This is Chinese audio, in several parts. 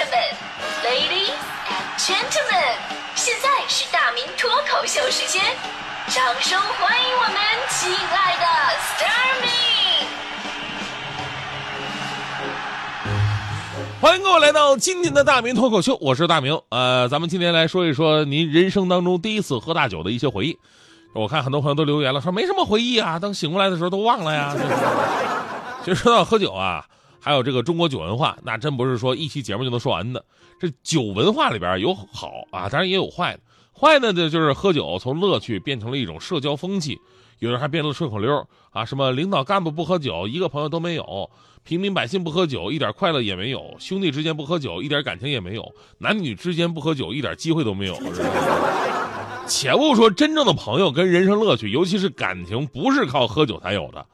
们，Ladies and Gentlemen，现在是大明脱口秀时间，掌声欢迎我们亲爱的 s t a r m y 欢迎各位来到今天的大明脱口秀，我是大明。呃，咱们今天来说一说您人生当中第一次喝大酒的一些回忆。我看很多朋友都留言了，说没什么回忆啊，等醒过来的时候都忘了呀。其实说到喝酒啊，还有这个中国酒文化，那真不是说一期节目就能说完的。这酒文化里边有好啊，当然也有坏的。坏的呢，就是喝酒从乐趣变成了一种社交风气，有人还变成了顺口溜啊，什么领导干部不喝酒，一个朋友都没有；平民百姓不喝酒，一点快乐也没有；兄弟之间不喝酒，一点感情也没有；男女之间不喝酒，一点机会都没有。且不说真正的朋友跟人生乐趣，尤其是感情，不是靠喝酒才有的。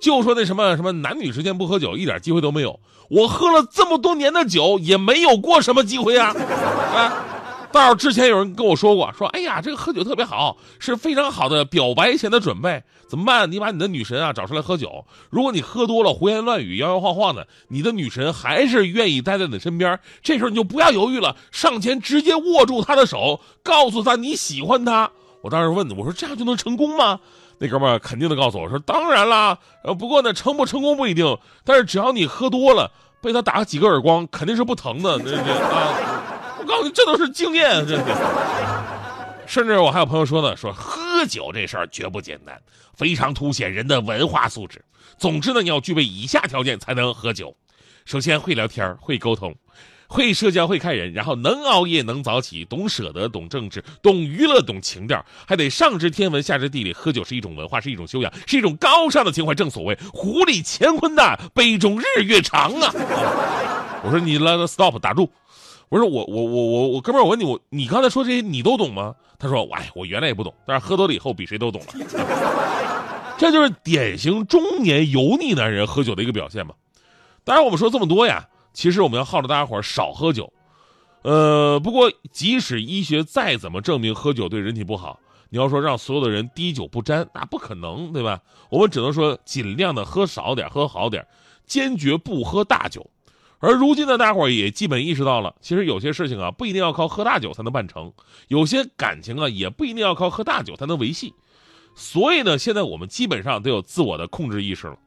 就说那什么什么男女之间不喝酒，一点机会都没有。我喝了这么多年的酒，也没有过什么机会啊！啊，倒是之前有人跟我说过，说哎呀，这个喝酒特别好，是非常好的表白前的准备。怎么办？你把你的女神啊找出来喝酒。如果你喝多了，胡言乱语，摇摇晃晃的，你的女神还是愿意待在你身边。这时候你就不要犹豫了，上前直接握住她的手，告诉她你喜欢她。我当时问的，我说这样就能成功吗？那哥们肯定的告诉我说，当然啦。呃，不过呢，成不成功不一定，但是只要你喝多了，被他打几个耳光，肯定是不疼的。这这啊，这都是经验。这甚至我还有朋友说呢，说喝酒这事儿绝不简单，非常凸显人的文化素质。总之呢，你要具备以下条件才能喝酒：首先会聊天，会沟通，会社交，会看人，然后能熬夜，能早起，懂舍得，懂政治，懂娱乐，懂情调，还得上知天文，下知地理。喝酒是一种文化，是一种修养，是一种高尚的情怀。正所谓壶里乾坤大，杯中日月长啊！我说你来了，stop，打住。我说我我我我我哥们，我问你，我你刚才说这些你都懂吗？他说，哎，我原来也不懂，但是喝多了以后比谁都懂了。这就是典型中年油腻男人喝酒的一个表现嘛。当然，我们说这么多呀，其实我们要号召大家伙少喝酒。呃，不过即使医学再怎么证明喝酒对人体不好，你要说让所有的人滴酒不沾，那不可能，对吧？我们只能说尽量的喝少点，喝好点，坚决不喝大酒。而如今的大伙儿也基本意识到了，其实有些事情啊，不一定要靠喝大酒才能办成；有些感情啊，也不一定要靠喝大酒才能维系。所以呢，现在我们基本上都有自我的控制意识了。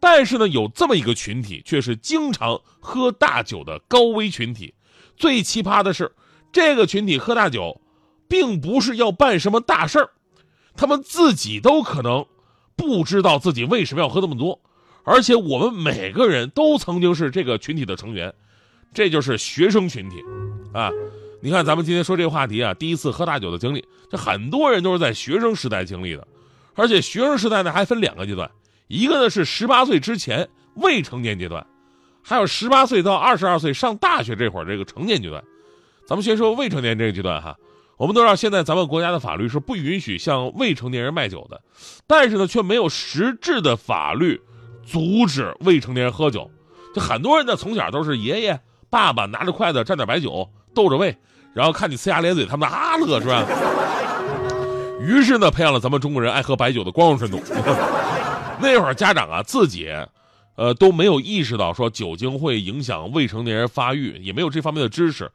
但是呢，有这么一个群体，却是经常喝大酒的高危群体。最奇葩的是，这个群体喝大酒，并不是要办什么大事儿，他们自己都可能不知道自己为什么要喝那么多。而且我们每个人都曾经是这个群体的成员，这就是学生群体，啊，你看咱们今天说这个话题啊，第一次喝大酒的经历，这很多人都是在学生时代经历的，而且学生时代呢还分两个阶段，一个呢是十八岁之前未成年阶段，还有十八岁到二十二岁上大学这会儿这个成年阶段。咱们先说未成年这个阶段哈，我们都知道现在咱们国家的法律是不允许向未成年人卖酒的，但是呢却没有实质的法律。阻止未成年人喝酒，就很多人呢从小都是爷爷、爸爸拿着筷子蘸点白酒逗着喂，然后看你呲牙咧嘴，他们啊乐是吧？于是呢，培养了咱们中国人爱喝白酒的光荣传统。那会儿家长啊自己，呃都没有意识到说酒精会影响未成年人发育，也没有这方面的知识，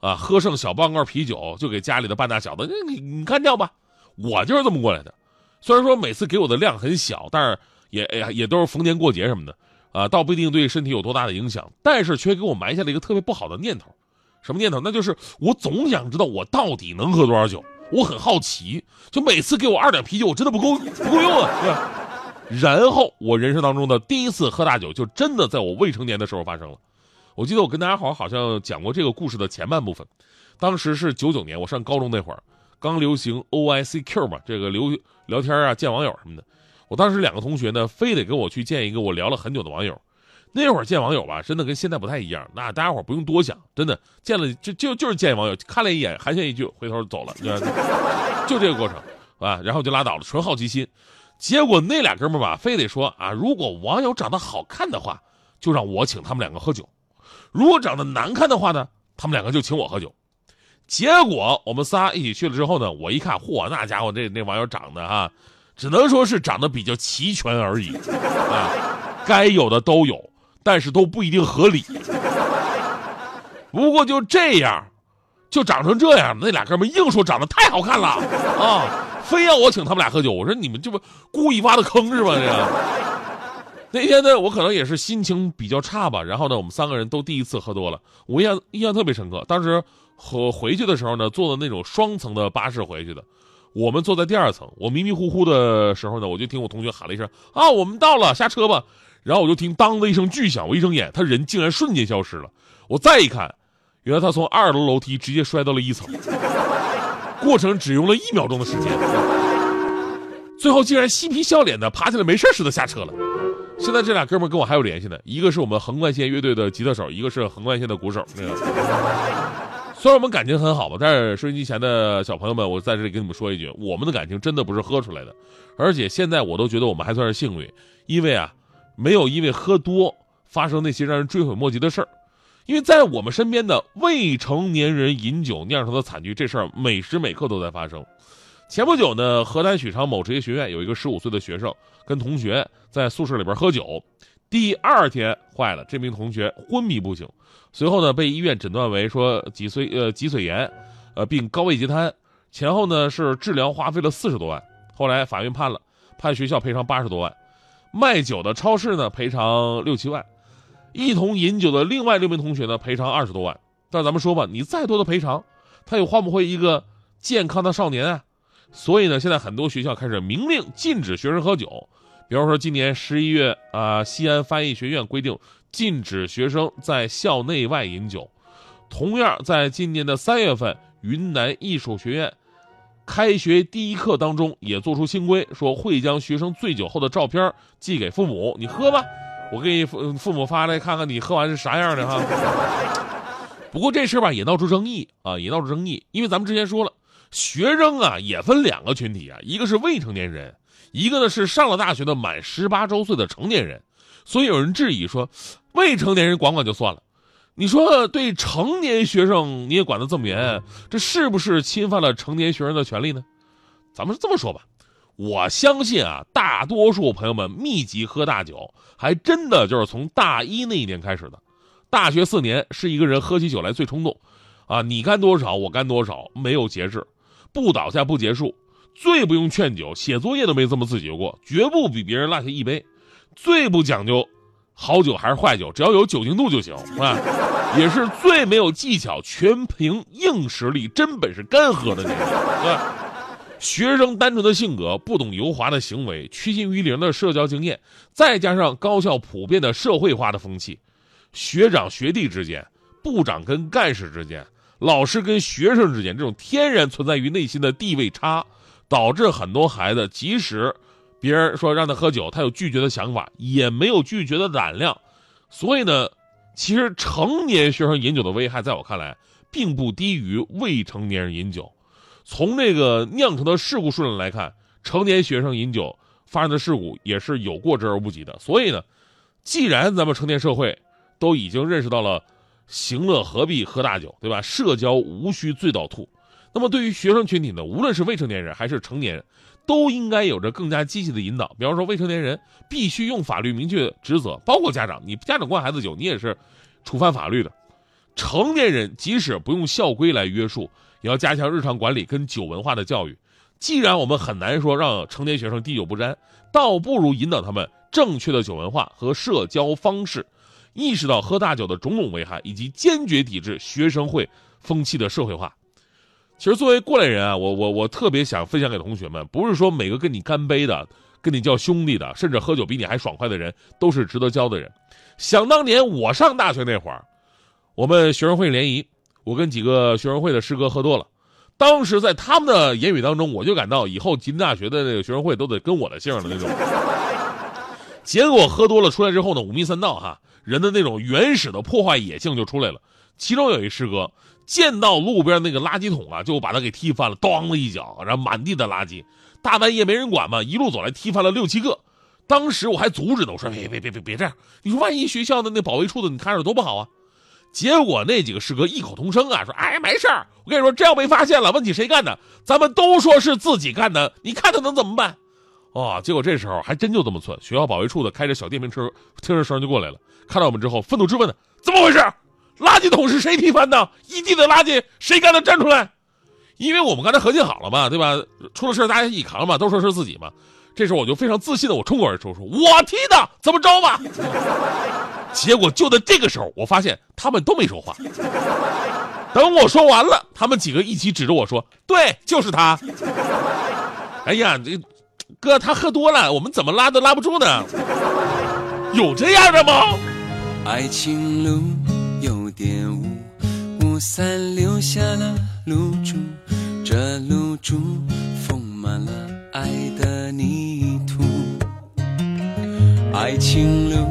啊，喝剩小半罐啤酒就给家里的半大小子，你你干掉吧。我就是这么过来的，虽然说每次给我的量很小，但是。也也也都是逢年过节什么的，啊，倒不一定对身体有多大的影响，但是却给我埋下了一个特别不好的念头，什么念头？那就是我总想知道我到底能喝多少酒，我很好奇，就每次给我二两啤酒，我真的不够 不够用啊，对吧？然后我人生当中的第一次喝大酒，就真的在我未成年的时候发生了。我记得我跟大家好好像讲过这个故事的前半部分，当时是九九年，我上高中那会儿，刚流行 O I C Q 嘛，这个聊聊天啊，见网友什么的。我当时两个同学呢，非得跟我去见一个我聊了很久的网友。那会儿见网友吧，真的跟现在不太一样。那大家伙不用多想，真的见了就就就是见网友，看了一眼寒暄一句，回头走了，就这个过程啊，然后就拉倒了，纯好奇心。结果那俩哥们吧，非得说啊，如果网友长得好看的话，就让我请他们两个喝酒；如果长得难看的话呢，他们两个就请我喝酒。结果我们仨一起去了之后呢，我一看，嚯，那家伙这那网友长得哈。只能说是长得比较齐全而已，啊，该有的都有，但是都不一定合理。不过就这样，就长成这样，那俩哥们硬说长得太好看了啊，非要我请他们俩喝酒。我说你们这不故意挖的坑是吧？这个 那天呢，我可能也是心情比较差吧，然后呢，我们三个人都第一次喝多了，我印象印象特别深刻。当时和回去的时候呢，坐的那种双层的巴士回去的，我们坐在第二层。我迷迷糊糊的时候呢，我就听我同学喊了一声啊，我们到了，下车吧。然后我就听当的一声巨响，我一睁眼，他人竟然瞬间消失了。我再一看，原来他从二楼楼梯直接摔到了一层，过程只用了一秒钟的时间，最后竟然嬉皮笑脸的爬起来，没事似的下车了。现在这俩哥们跟我还有联系呢，一个是我们横贯线乐队的吉他手，一个是横贯线的鼓手。虽然我们感情很好吧，但是收音机前的小朋友们，我在这里跟你们说一句，我们的感情真的不是喝出来的，而且现在我都觉得我们还算是幸运，因为啊。没有因为喝多发生那些让人追悔莫及的事儿，因为在我们身边的未成年人饮酒酿成的惨剧，这事儿每时每刻都在发生。前不久呢，河南许昌某职业学院有一个十五岁的学生跟同学在宿舍里边喝酒，第二天坏了，这名同学昏迷不醒，随后呢被医院诊断为说脊髓呃脊髓炎，呃并高位截瘫，前后呢是治疗花费了四十多万，后来法院判了，判学校赔偿八十多万。卖酒的超市呢赔偿六七万，一同饮酒的另外六名同学呢赔偿二十多万。但咱们说吧，你再多的赔偿，他也换不回一个健康的少年啊。所以呢，现在很多学校开始明令禁止学生喝酒。比方说，今年十一月啊，西安翻译学院规定禁止学生在校内外饮酒。同样，在今年的三月份，云南艺术学院。开学第一课当中也做出新规，说会将学生醉酒后的照片寄给父母，你喝吧，我给你父父母发来看看你喝完是啥样的哈。不过这事吧也闹出争议啊，也闹出争议，因为咱们之前说了，学生啊也分两个群体啊，一个是未成年人，一个呢是上了大学的满十八周岁的成年人，所以有人质疑说，未成年人管管就算了。你说对成年学生你也管得这么严，这是不是侵犯了成年学生的权利呢？咱们是这么说吧，我相信啊，大多数朋友们密集喝大酒，还真的就是从大一那一年开始的。大学四年是一个人喝起酒来最冲动，啊，你干多少我干多少，没有节制，不倒下不结束，最不用劝酒，写作业都没这么自觉过，绝不比别人落下一杯，最不讲究。好酒还是坏酒，只要有酒精度就行，啊？也是最没有技巧，全凭硬实力、真本事干喝的那种。对学生单纯的性格，不懂油滑的行为，趋近于零的社交经验，再加上高校普遍的社会化的风气，学长学弟之间、部长跟干事之间、老师跟学生之间，这种天然存在于内心的地位差，导致很多孩子即使。别人说让他喝酒，他有拒绝的想法，也没有拒绝的胆量。所以呢，其实成年学生饮酒的危害，在我看来，并不低于未成年人饮酒。从这个酿成的事故数量来看，成年学生饮酒发生的事故也是有过之而不及的。所以呢，既然咱们成年社会都已经认识到了“行乐何必喝大酒”，对吧？社交无需醉倒吐。那么对于学生群体呢，无论是未成年人还是成年人。都应该有着更加积极的引导，比方说未成年人必须用法律明确职责，包括家长，你家长灌孩子酒，你也是触犯法律的。成年人即使不用校规来约束，也要加强日常管理跟酒文化的教育。既然我们很难说让成年学生滴酒不沾，倒不如引导他们正确的酒文化和社交方式，意识到喝大酒的种种危害，以及坚决抵制学生会风气的社会化。其实作为过来人啊，我我我特别想分享给同学们，不是说每个跟你干杯的、跟你叫兄弟的，甚至喝酒比你还爽快的人都是值得交的人。想当年我上大学那会儿，我们学生会联谊，我跟几个学生会的师哥喝多了，当时在他们的言语当中，我就感到以后吉林大学的那个学生会都得跟我的姓的那种。结果喝多了出来之后呢，五迷三道哈，人的那种原始的破坏野性就出来了。其中有一师哥。见到路边那个垃圾桶啊，就把他给踢翻了，咣的一脚，然后满地的垃圾。大半夜没人管嘛，一路走来踢翻了六七个。当时我还阻止呢，我说别别别别别这样，你说万一学校的那保卫处的你看着多不好啊。结果那几个师哥异口同声啊，说哎没事我跟你说，这要被发现了，问起谁干的，咱们都说是自己干的，你看他能怎么办？哦，结果这时候还真就这么寸，学校保卫处的开着小电瓶车，听着声就过来了，看到我们之后愤怒质问的，怎么回事？垃圾桶是谁踢翻的？一地的垃圾谁干的？站出来！因为我们刚才合计好了嘛，对吧？出了事大家一起扛嘛，都说是自己嘛。这时候我就非常自信的我冲过而出说：“我踢的，怎么着吧？”结果就在这个时候，我发现他们都没说话。等我说完了，他们几个一起指着我说：“对，就是他。”哎呀，这哥他喝多了，我们怎么拉都拉不住呢？有这样的吗？爱情路有点雾，雾散留下了露珠，这露珠封满了爱的泥土。爱情路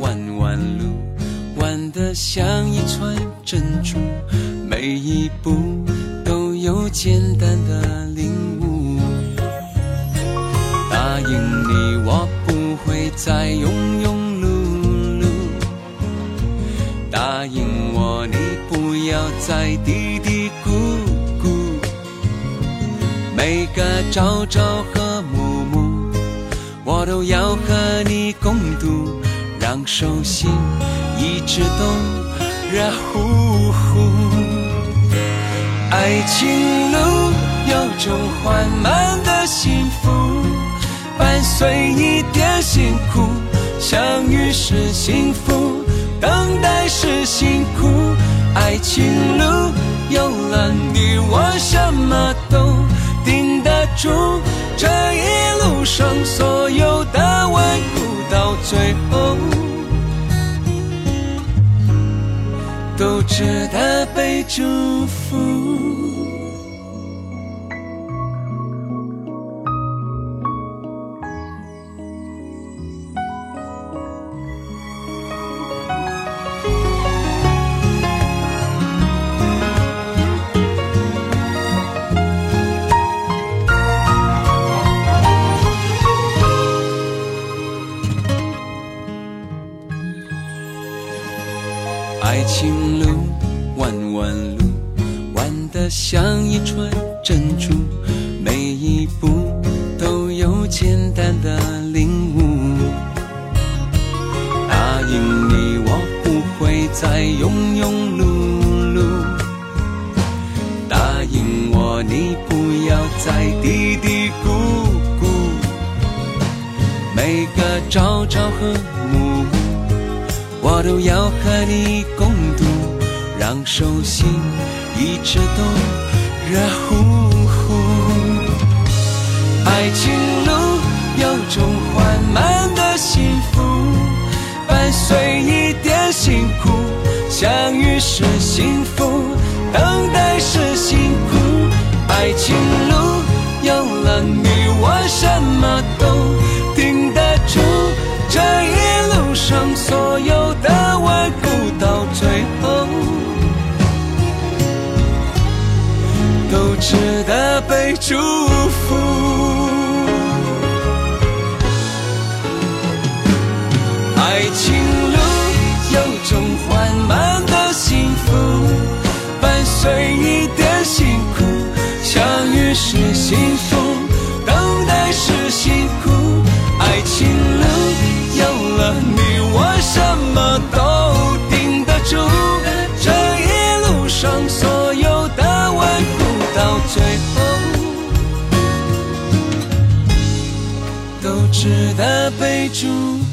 弯弯路，弯得像一串珍珠，每一步都有简单的领悟。答应你，我不会再要再嘀嘀咕咕。每个朝朝和暮暮，我都要和你共度，让手心一直都热乎乎。爱情路有种缓慢的幸福。伴随一点辛苦，相遇是幸福，等待是辛苦。爱情路有了你，我什么都顶得住。这一路上所有的顽固，到最后都值得被祝福。像一串珍珠，每一步都有简单的领悟。答应你，我不会再庸庸碌碌。答应我，你不要再嘀嘀咕咕。每个朝朝和暮暮。我都要和你共度，让手心一直都热乎乎。爱情路有种缓慢的幸福，伴随一点辛苦。相遇是幸福，等待是辛苦。爱情路有了你，我什么都顶得住。值得被祝福。爱情路有种缓慢的幸福，伴随一点辛苦。相遇是幸福，后都值得被祝福。